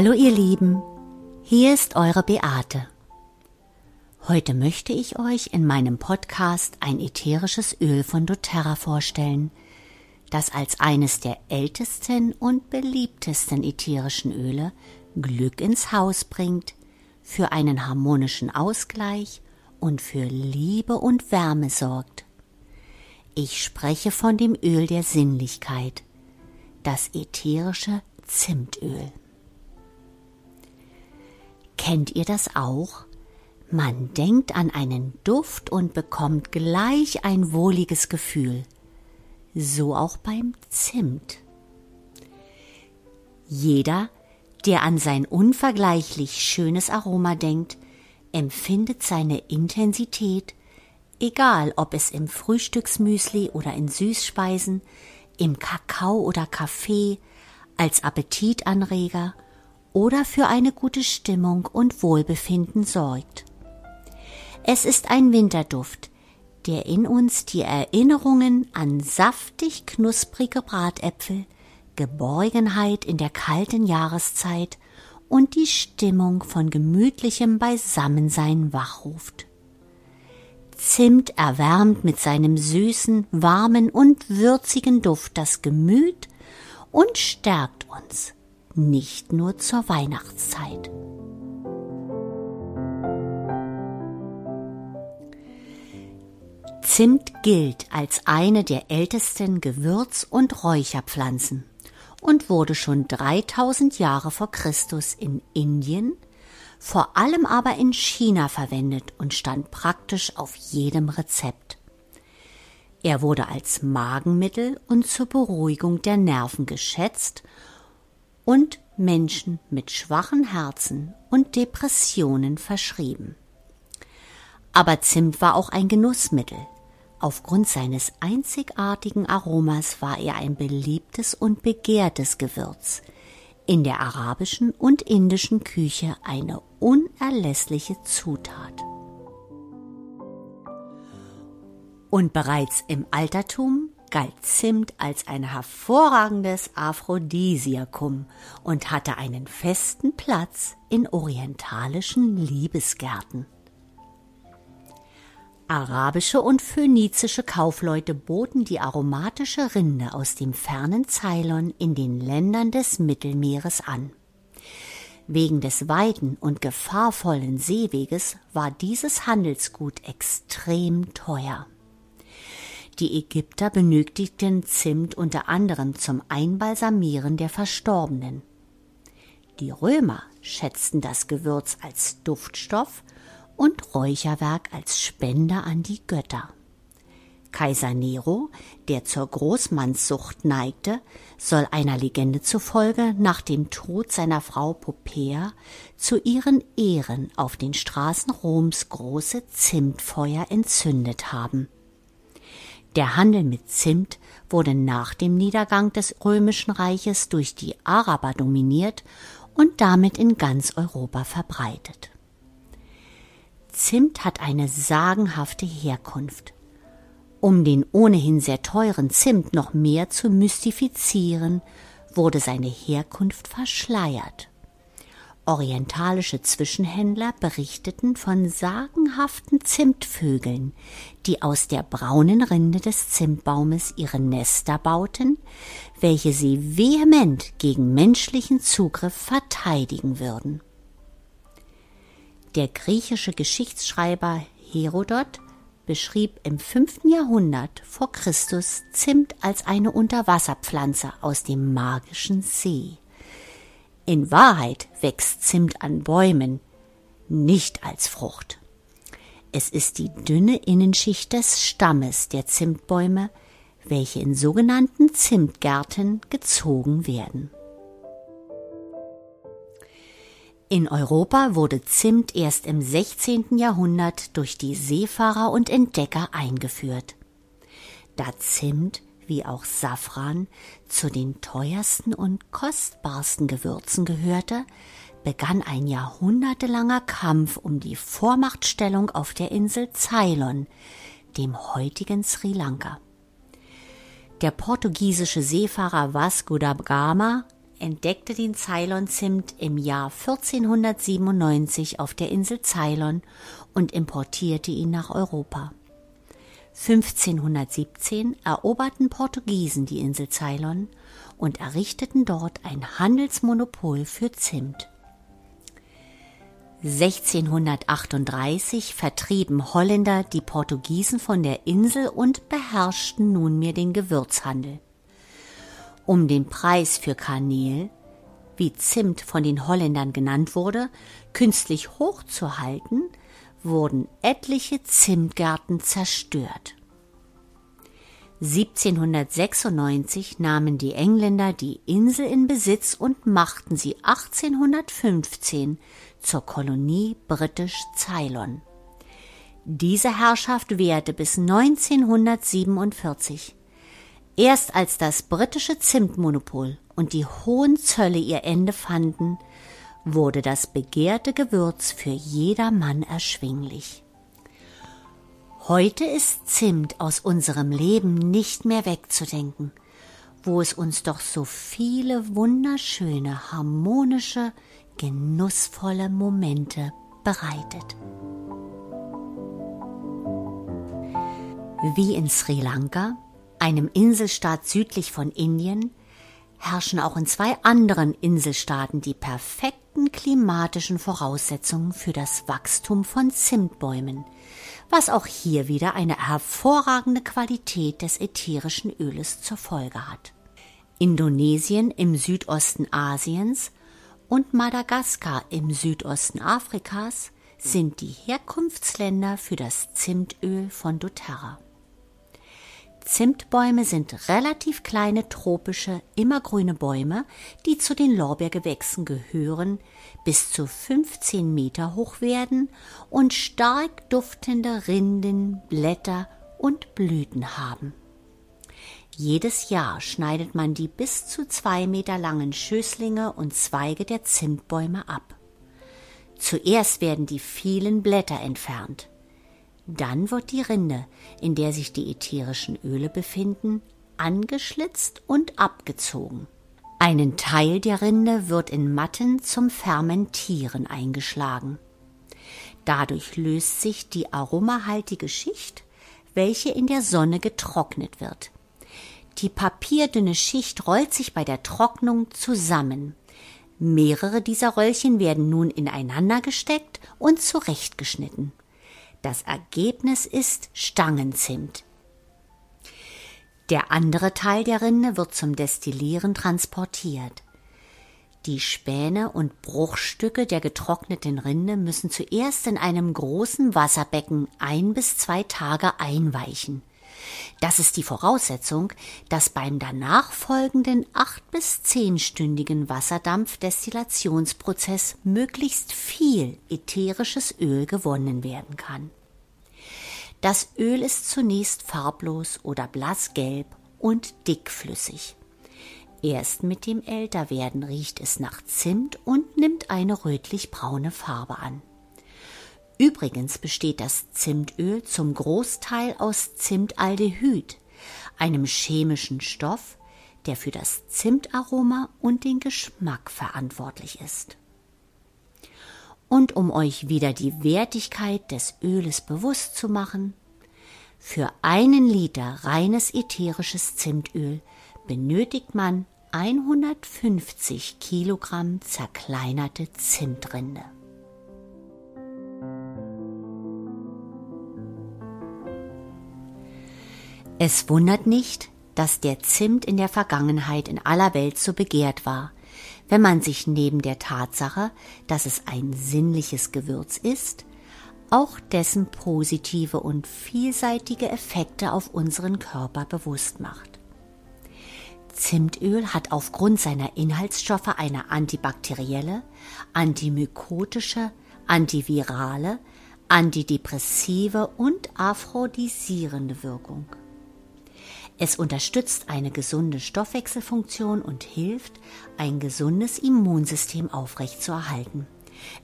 Hallo ihr Lieben, hier ist eure Beate. Heute möchte ich euch in meinem Podcast ein ätherisches Öl von doTERRA vorstellen, das als eines der ältesten und beliebtesten ätherischen Öle Glück ins Haus bringt, für einen harmonischen Ausgleich und für Liebe und Wärme sorgt. Ich spreche von dem Öl der Sinnlichkeit, das ätherische Zimtöl. Kennt ihr das auch? Man denkt an einen Duft und bekommt gleich ein wohliges Gefühl. So auch beim Zimt. Jeder, der an sein unvergleichlich schönes Aroma denkt, empfindet seine Intensität, egal ob es im Frühstücksmüsli oder in Süßspeisen, im Kakao oder Kaffee, als Appetitanreger oder für eine gute Stimmung und Wohlbefinden sorgt. Es ist ein Winterduft, der in uns die Erinnerungen an saftig knusprige Bratäpfel, Geborgenheit in der kalten Jahreszeit und die Stimmung von gemütlichem Beisammensein wachruft. Zimt erwärmt mit seinem süßen, warmen und würzigen Duft das Gemüt und stärkt uns, nicht nur zur Weihnachtszeit. Zimt gilt als eine der ältesten Gewürz- und Räucherpflanzen und wurde schon 3000 Jahre vor Christus in Indien, vor allem aber in China verwendet und stand praktisch auf jedem Rezept. Er wurde als Magenmittel und zur Beruhigung der Nerven geschätzt und Menschen mit schwachen Herzen und Depressionen verschrieben. Aber Zimt war auch ein Genussmittel. Aufgrund seines einzigartigen Aromas war er ein beliebtes und begehrtes Gewürz, in der arabischen und indischen Küche eine unerlässliche Zutat. Und bereits im Altertum galt Zimt als ein hervorragendes Aphrodisiakum und hatte einen festen Platz in orientalischen Liebesgärten. Arabische und phönizische Kaufleute boten die aromatische Rinde aus dem fernen Ceylon in den Ländern des Mittelmeeres an. Wegen des weiten und gefahrvollen Seeweges war dieses Handelsgut extrem teuer. Die Ägypter benötigten Zimt unter anderem zum Einbalsamieren der Verstorbenen. Die Römer schätzten das Gewürz als Duftstoff und Räucherwerk als Spender an die Götter. Kaiser Nero, der zur Großmannssucht neigte, soll einer Legende zufolge nach dem Tod seiner Frau Popea zu ihren Ehren auf den Straßen Roms große Zimtfeuer entzündet haben. Der Handel mit Zimt wurde nach dem Niedergang des römischen Reiches durch die Araber dominiert und damit in ganz Europa verbreitet. Zimt hat eine sagenhafte Herkunft. Um den ohnehin sehr teuren Zimt noch mehr zu mystifizieren, wurde seine Herkunft verschleiert. Orientalische Zwischenhändler berichteten von sagenhaften Zimtvögeln, die aus der braunen Rinde des Zimtbaumes ihre Nester bauten, welche sie vehement gegen menschlichen Zugriff verteidigen würden. Der griechische Geschichtsschreiber Herodot beschrieb im 5. Jahrhundert vor Christus Zimt als eine Unterwasserpflanze aus dem magischen See. In Wahrheit wächst Zimt an Bäumen, nicht als Frucht. Es ist die dünne Innenschicht des Stammes der Zimtbäume, welche in sogenannten Zimtgärten gezogen werden. In Europa wurde Zimt erst im 16. Jahrhundert durch die Seefahrer und Entdecker eingeführt. Da Zimt wie auch Safran zu den teuersten und kostbarsten Gewürzen gehörte, begann ein jahrhundertelanger Kampf um die Vormachtstellung auf der Insel Ceylon, dem heutigen Sri Lanka. Der portugiesische Seefahrer Vasco da Gama entdeckte den Ceylon-Zimt im Jahr 1497 auf der Insel Ceylon und importierte ihn nach Europa. 1517 eroberten Portugiesen die Insel Ceylon und errichteten dort ein Handelsmonopol für Zimt. 1638 vertrieben Holländer die Portugiesen von der Insel und beherrschten nunmehr den Gewürzhandel. Um den Preis für Kanel, wie Zimt von den Holländern genannt wurde, künstlich hochzuhalten, wurden etliche Zimtgärten zerstört. 1796 nahmen die Engländer die Insel in Besitz und machten sie 1815 zur Kolonie britisch Ceylon. Diese Herrschaft währte bis 1947. Erst als das britische Zimtmonopol und die hohen Zölle ihr Ende fanden, wurde das begehrte Gewürz für jedermann erschwinglich. Heute ist Zimt aus unserem Leben nicht mehr wegzudenken, wo es uns doch so viele wunderschöne, harmonische, genussvolle Momente bereitet. Wie in Sri Lanka, einem Inselstaat südlich von Indien, herrschen auch in zwei anderen Inselstaaten die perfekten klimatischen Voraussetzungen für das Wachstum von Zimtbäumen – was auch hier wieder eine hervorragende Qualität des ätherischen Öles zur Folge hat. Indonesien im Südosten Asiens und Madagaskar im Südosten Afrikas sind die Herkunftsländer für das Zimtöl von doTERRA. Zimtbäume sind relativ kleine tropische, immergrüne Bäume, die zu den Lorbeergewächsen gehören, bis zu 15 Meter hoch werden und stark duftende Rinden, Blätter und Blüten haben. Jedes Jahr schneidet man die bis zu zwei Meter langen Schößlinge und Zweige der Zimtbäume ab. Zuerst werden die vielen Blätter entfernt. Dann wird die Rinde, in der sich die ätherischen Öle befinden, angeschlitzt und abgezogen. Einen Teil der Rinde wird in Matten zum Fermentieren eingeschlagen. Dadurch löst sich die aromahaltige Schicht, welche in der Sonne getrocknet wird. Die papierdünne Schicht rollt sich bei der Trocknung zusammen. Mehrere dieser Röllchen werden nun ineinander gesteckt und zurechtgeschnitten. Das Ergebnis ist Stangenzimt. Der andere Teil der Rinde wird zum Destillieren transportiert. Die Späne und Bruchstücke der getrockneten Rinde müssen zuerst in einem großen Wasserbecken ein bis zwei Tage einweichen. Das ist die Voraussetzung, dass beim danach folgenden acht bis zehnstündigen Wasserdampfdestillationsprozess möglichst viel ätherisches Öl gewonnen werden kann. Das Öl ist zunächst farblos oder blassgelb und dickflüssig. Erst mit dem Älterwerden riecht es nach Zimt und nimmt eine rötlich-braune Farbe an. Übrigens besteht das Zimtöl zum Großteil aus Zimtaldehyd, einem chemischen Stoff, der für das Zimtaroma und den Geschmack verantwortlich ist. Und um euch wieder die Wertigkeit des Öles bewusst zu machen, für einen Liter reines ätherisches Zimtöl benötigt man 150 Kilogramm zerkleinerte Zimtrinde. Es wundert nicht, dass der Zimt in der Vergangenheit in aller Welt so begehrt war, wenn man sich neben der Tatsache, dass es ein sinnliches Gewürz ist, auch dessen positive und vielseitige Effekte auf unseren Körper bewusst macht. Zimtöl hat aufgrund seiner Inhaltsstoffe eine antibakterielle, antimykotische, antivirale, antidepressive und aphrodisierende Wirkung. Es unterstützt eine gesunde Stoffwechselfunktion und hilft, ein gesundes Immunsystem aufrechtzuerhalten.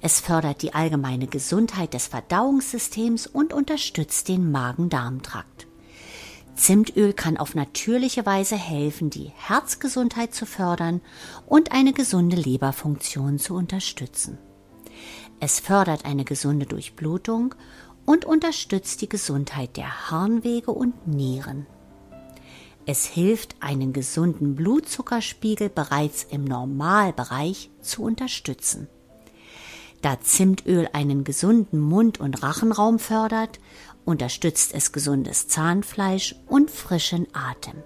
Es fördert die allgemeine Gesundheit des Verdauungssystems und unterstützt den Magen-Darm-Trakt. Zimtöl kann auf natürliche Weise helfen, die Herzgesundheit zu fördern und eine gesunde Leberfunktion zu unterstützen. Es fördert eine gesunde Durchblutung und unterstützt die Gesundheit der Harnwege und Nieren. Es hilft, einen gesunden Blutzuckerspiegel bereits im Normalbereich zu unterstützen. Da Zimtöl einen gesunden Mund- und Rachenraum fördert, unterstützt es gesundes Zahnfleisch und frischen Atem.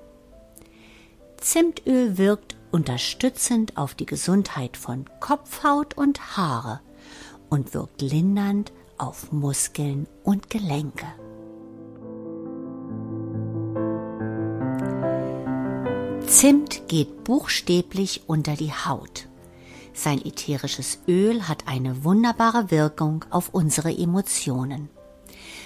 Zimtöl wirkt unterstützend auf die Gesundheit von Kopfhaut und Haare und wirkt lindernd auf Muskeln und Gelenke. Zimt geht buchstäblich unter die Haut. Sein ätherisches Öl hat eine wunderbare Wirkung auf unsere Emotionen.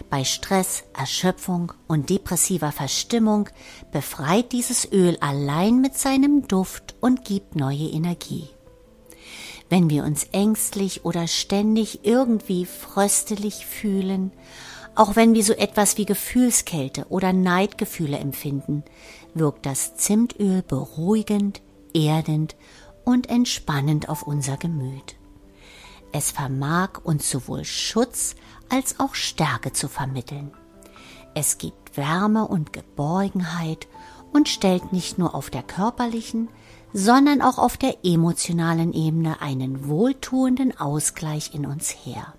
Bei Stress, Erschöpfung und depressiver Verstimmung befreit dieses Öl allein mit seinem Duft und gibt neue Energie. Wenn wir uns ängstlich oder ständig irgendwie fröstelig fühlen, auch wenn wir so etwas wie Gefühlskälte oder Neidgefühle empfinden, wirkt das Zimtöl beruhigend, erdend und entspannend auf unser Gemüt. Es vermag uns sowohl Schutz als auch Stärke zu vermitteln. Es gibt Wärme und Geborgenheit und stellt nicht nur auf der körperlichen, sondern auch auf der emotionalen Ebene einen wohltuenden Ausgleich in uns her.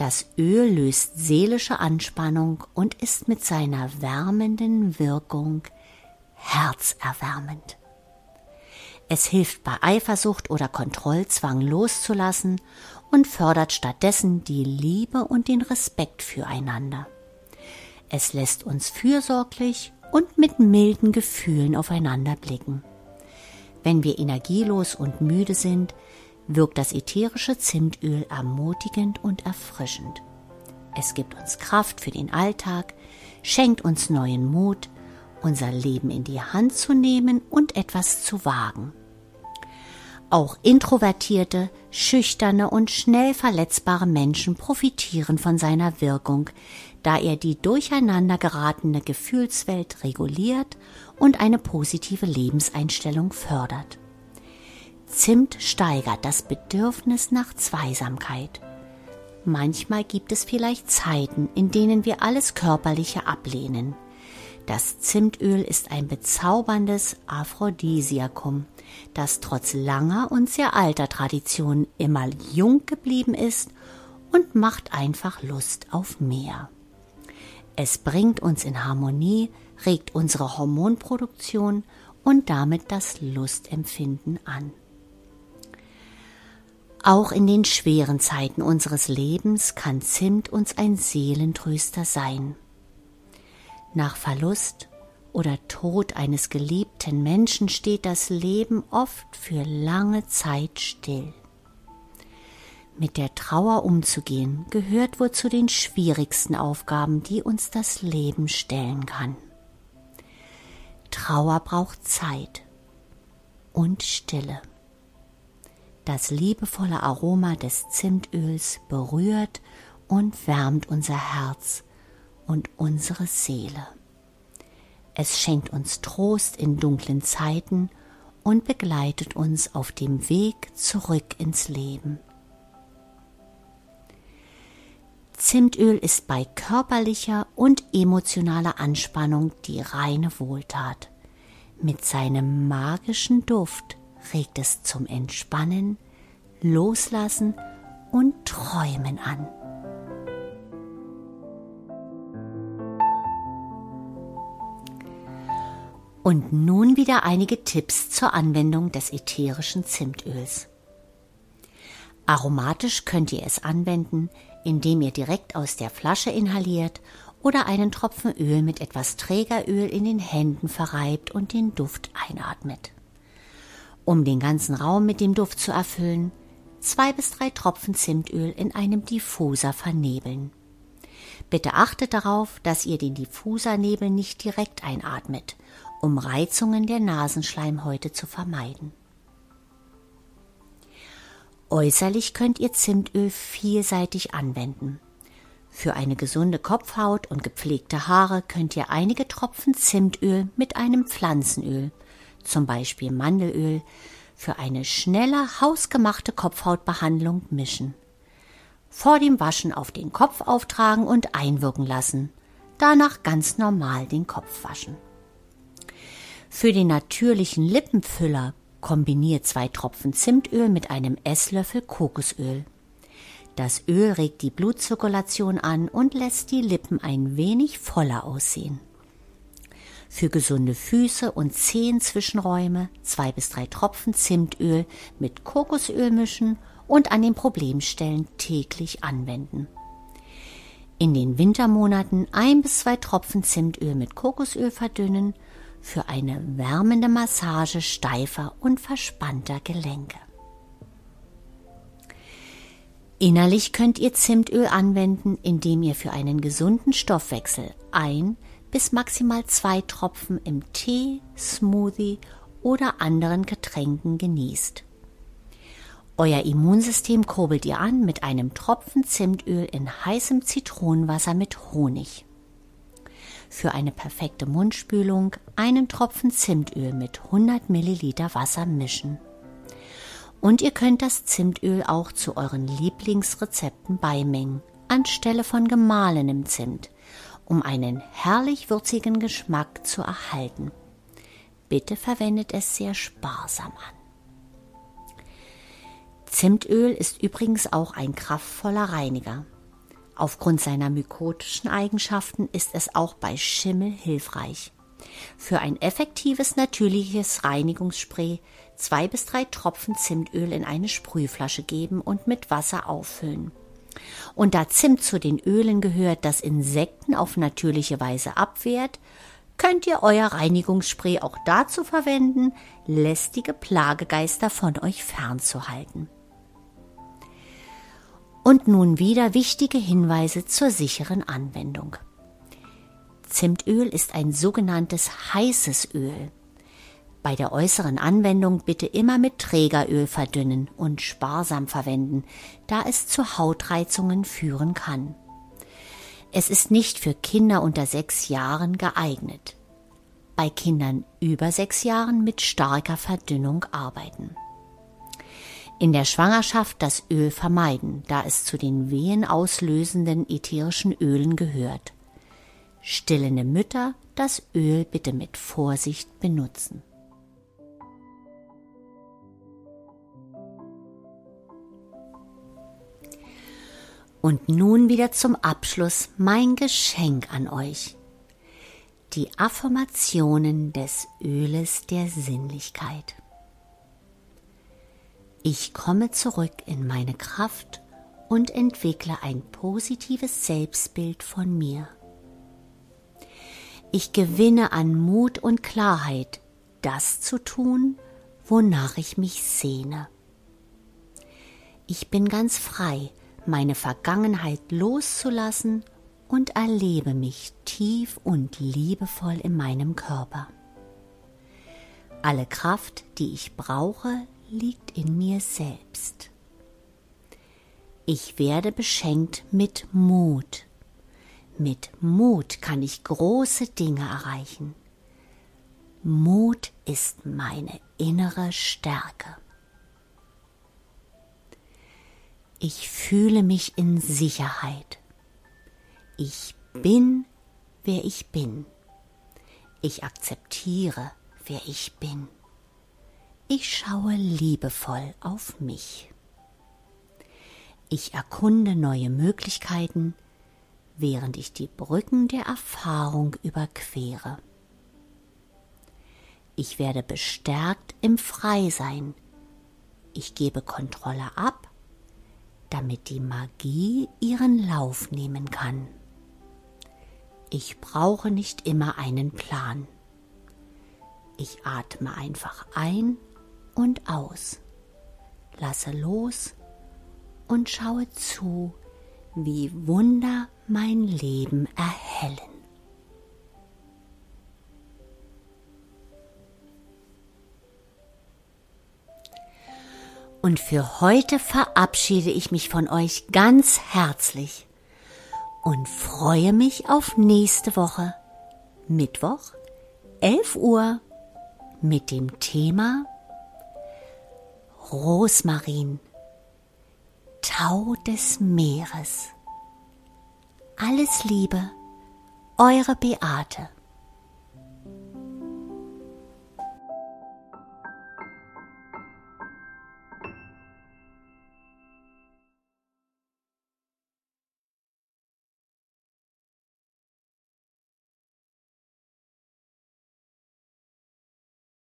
Das Öl löst seelische Anspannung und ist mit seiner wärmenden Wirkung herzerwärmend. Es hilft bei Eifersucht oder Kontrollzwang loszulassen und fördert stattdessen die Liebe und den Respekt füreinander. Es lässt uns fürsorglich und mit milden Gefühlen aufeinander blicken. Wenn wir energielos und müde sind, wirkt das ätherische Zimtöl ermutigend und erfrischend. Es gibt uns Kraft für den Alltag, schenkt uns neuen Mut, unser Leben in die Hand zu nehmen und etwas zu wagen. Auch introvertierte, schüchterne und schnell verletzbare Menschen profitieren von seiner Wirkung, da er die durcheinander geratene Gefühlswelt reguliert und eine positive Lebenseinstellung fördert. Zimt steigert das Bedürfnis nach Zweisamkeit. Manchmal gibt es vielleicht Zeiten, in denen wir alles Körperliche ablehnen. Das Zimtöl ist ein bezauberndes Aphrodisiakum, das trotz langer und sehr alter Tradition immer jung geblieben ist und macht einfach Lust auf mehr. Es bringt uns in Harmonie, regt unsere Hormonproduktion und damit das Lustempfinden an. Auch in den schweren Zeiten unseres Lebens kann Zimt uns ein Seelentröster sein. Nach Verlust oder Tod eines geliebten Menschen steht das Leben oft für lange Zeit still. Mit der Trauer umzugehen gehört wohl zu den schwierigsten Aufgaben, die uns das Leben stellen kann. Trauer braucht Zeit und Stille. Das liebevolle Aroma des Zimtöls berührt und wärmt unser Herz und unsere Seele. Es schenkt uns Trost in dunklen Zeiten und begleitet uns auf dem Weg zurück ins Leben. Zimtöl ist bei körperlicher und emotionaler Anspannung die reine Wohltat. Mit seinem magischen Duft regt es zum Entspannen, Loslassen und Träumen an. Und nun wieder einige Tipps zur Anwendung des ätherischen Zimtöls. Aromatisch könnt ihr es anwenden, indem ihr direkt aus der Flasche inhaliert oder einen Tropfen Öl mit etwas Trägeröl in den Händen verreibt und den Duft einatmet. Um den ganzen Raum mit dem Duft zu erfüllen, zwei bis drei Tropfen Zimtöl in einem Diffuser vernebeln. Bitte achtet darauf, dass ihr den Diffusernebel nicht direkt einatmet um Reizungen der Nasenschleimhäute zu vermeiden. Äußerlich könnt ihr Zimtöl vielseitig anwenden. Für eine gesunde Kopfhaut und gepflegte Haare könnt ihr einige Tropfen Zimtöl mit einem Pflanzenöl, zum Beispiel Mandelöl, für eine schnelle hausgemachte Kopfhautbehandlung mischen. Vor dem Waschen auf den Kopf auftragen und einwirken lassen. Danach ganz normal den Kopf waschen. Für den natürlichen Lippenfüller kombiniert zwei Tropfen Zimtöl mit einem Esslöffel Kokosöl. Das Öl regt die Blutzirkulation an und lässt die Lippen ein wenig voller aussehen. Für gesunde Füße und Zehenzwischenräume zwei bis drei Tropfen Zimtöl mit Kokosöl mischen und an den Problemstellen täglich anwenden. In den Wintermonaten ein bis zwei Tropfen Zimtöl mit Kokosöl verdünnen für eine wärmende Massage steifer und verspannter Gelenke. Innerlich könnt ihr Zimtöl anwenden, indem ihr für einen gesunden Stoffwechsel ein bis maximal zwei Tropfen im Tee, Smoothie oder anderen Getränken genießt. Euer Immunsystem kurbelt ihr an mit einem Tropfen Zimtöl in heißem Zitronenwasser mit Honig. Für eine perfekte Mundspülung einen Tropfen Zimtöl mit 100 Milliliter Wasser mischen. Und ihr könnt das Zimtöl auch zu euren Lieblingsrezepten beimengen, anstelle von gemahlenem Zimt, um einen herrlich würzigen Geschmack zu erhalten. Bitte verwendet es sehr sparsam an. Zimtöl ist übrigens auch ein kraftvoller Reiniger. Aufgrund seiner mykotischen Eigenschaften ist es auch bei Schimmel hilfreich. Für ein effektives natürliches Reinigungsspray zwei bis drei Tropfen Zimtöl in eine Sprühflasche geben und mit Wasser auffüllen. Und da Zimt zu den Ölen gehört, das Insekten auf natürliche Weise abwehrt, könnt ihr euer Reinigungsspray auch dazu verwenden, lästige Plagegeister von euch fernzuhalten. Und nun wieder wichtige Hinweise zur sicheren Anwendung. Zimtöl ist ein sogenanntes heißes Öl. Bei der äußeren Anwendung bitte immer mit Trägeröl verdünnen und sparsam verwenden, da es zu Hautreizungen führen kann. Es ist nicht für Kinder unter sechs Jahren geeignet. Bei Kindern über sechs Jahren mit starker Verdünnung arbeiten. In der Schwangerschaft das Öl vermeiden, da es zu den wehenauslösenden ätherischen Ölen gehört. Stillende Mütter das Öl bitte mit Vorsicht benutzen. Und nun wieder zum Abschluss mein Geschenk an euch. Die Affirmationen des Öles der Sinnlichkeit. Ich komme zurück in meine Kraft und entwickle ein positives Selbstbild von mir. Ich gewinne an Mut und Klarheit, das zu tun, wonach ich mich sehne. Ich bin ganz frei, meine Vergangenheit loszulassen und erlebe mich tief und liebevoll in meinem Körper. Alle Kraft, die ich brauche, liegt in mir selbst. Ich werde beschenkt mit Mut. Mit Mut kann ich große Dinge erreichen. Mut ist meine innere Stärke. Ich fühle mich in Sicherheit. Ich bin, wer ich bin. Ich akzeptiere, wer ich bin. Ich schaue liebevoll auf mich. Ich erkunde neue Möglichkeiten, während ich die Brücken der Erfahrung überquere. Ich werde bestärkt im Freisein. Ich gebe Kontrolle ab, damit die Magie ihren Lauf nehmen kann. Ich brauche nicht immer einen Plan. Ich atme einfach ein und aus. Lasse los und schaue zu, wie Wunder mein Leben erhellen. Und für heute verabschiede ich mich von euch ganz herzlich und freue mich auf nächste Woche, Mittwoch, 11 Uhr, mit dem Thema Rosmarin, Tau des Meeres. Alles Liebe, eure Beate.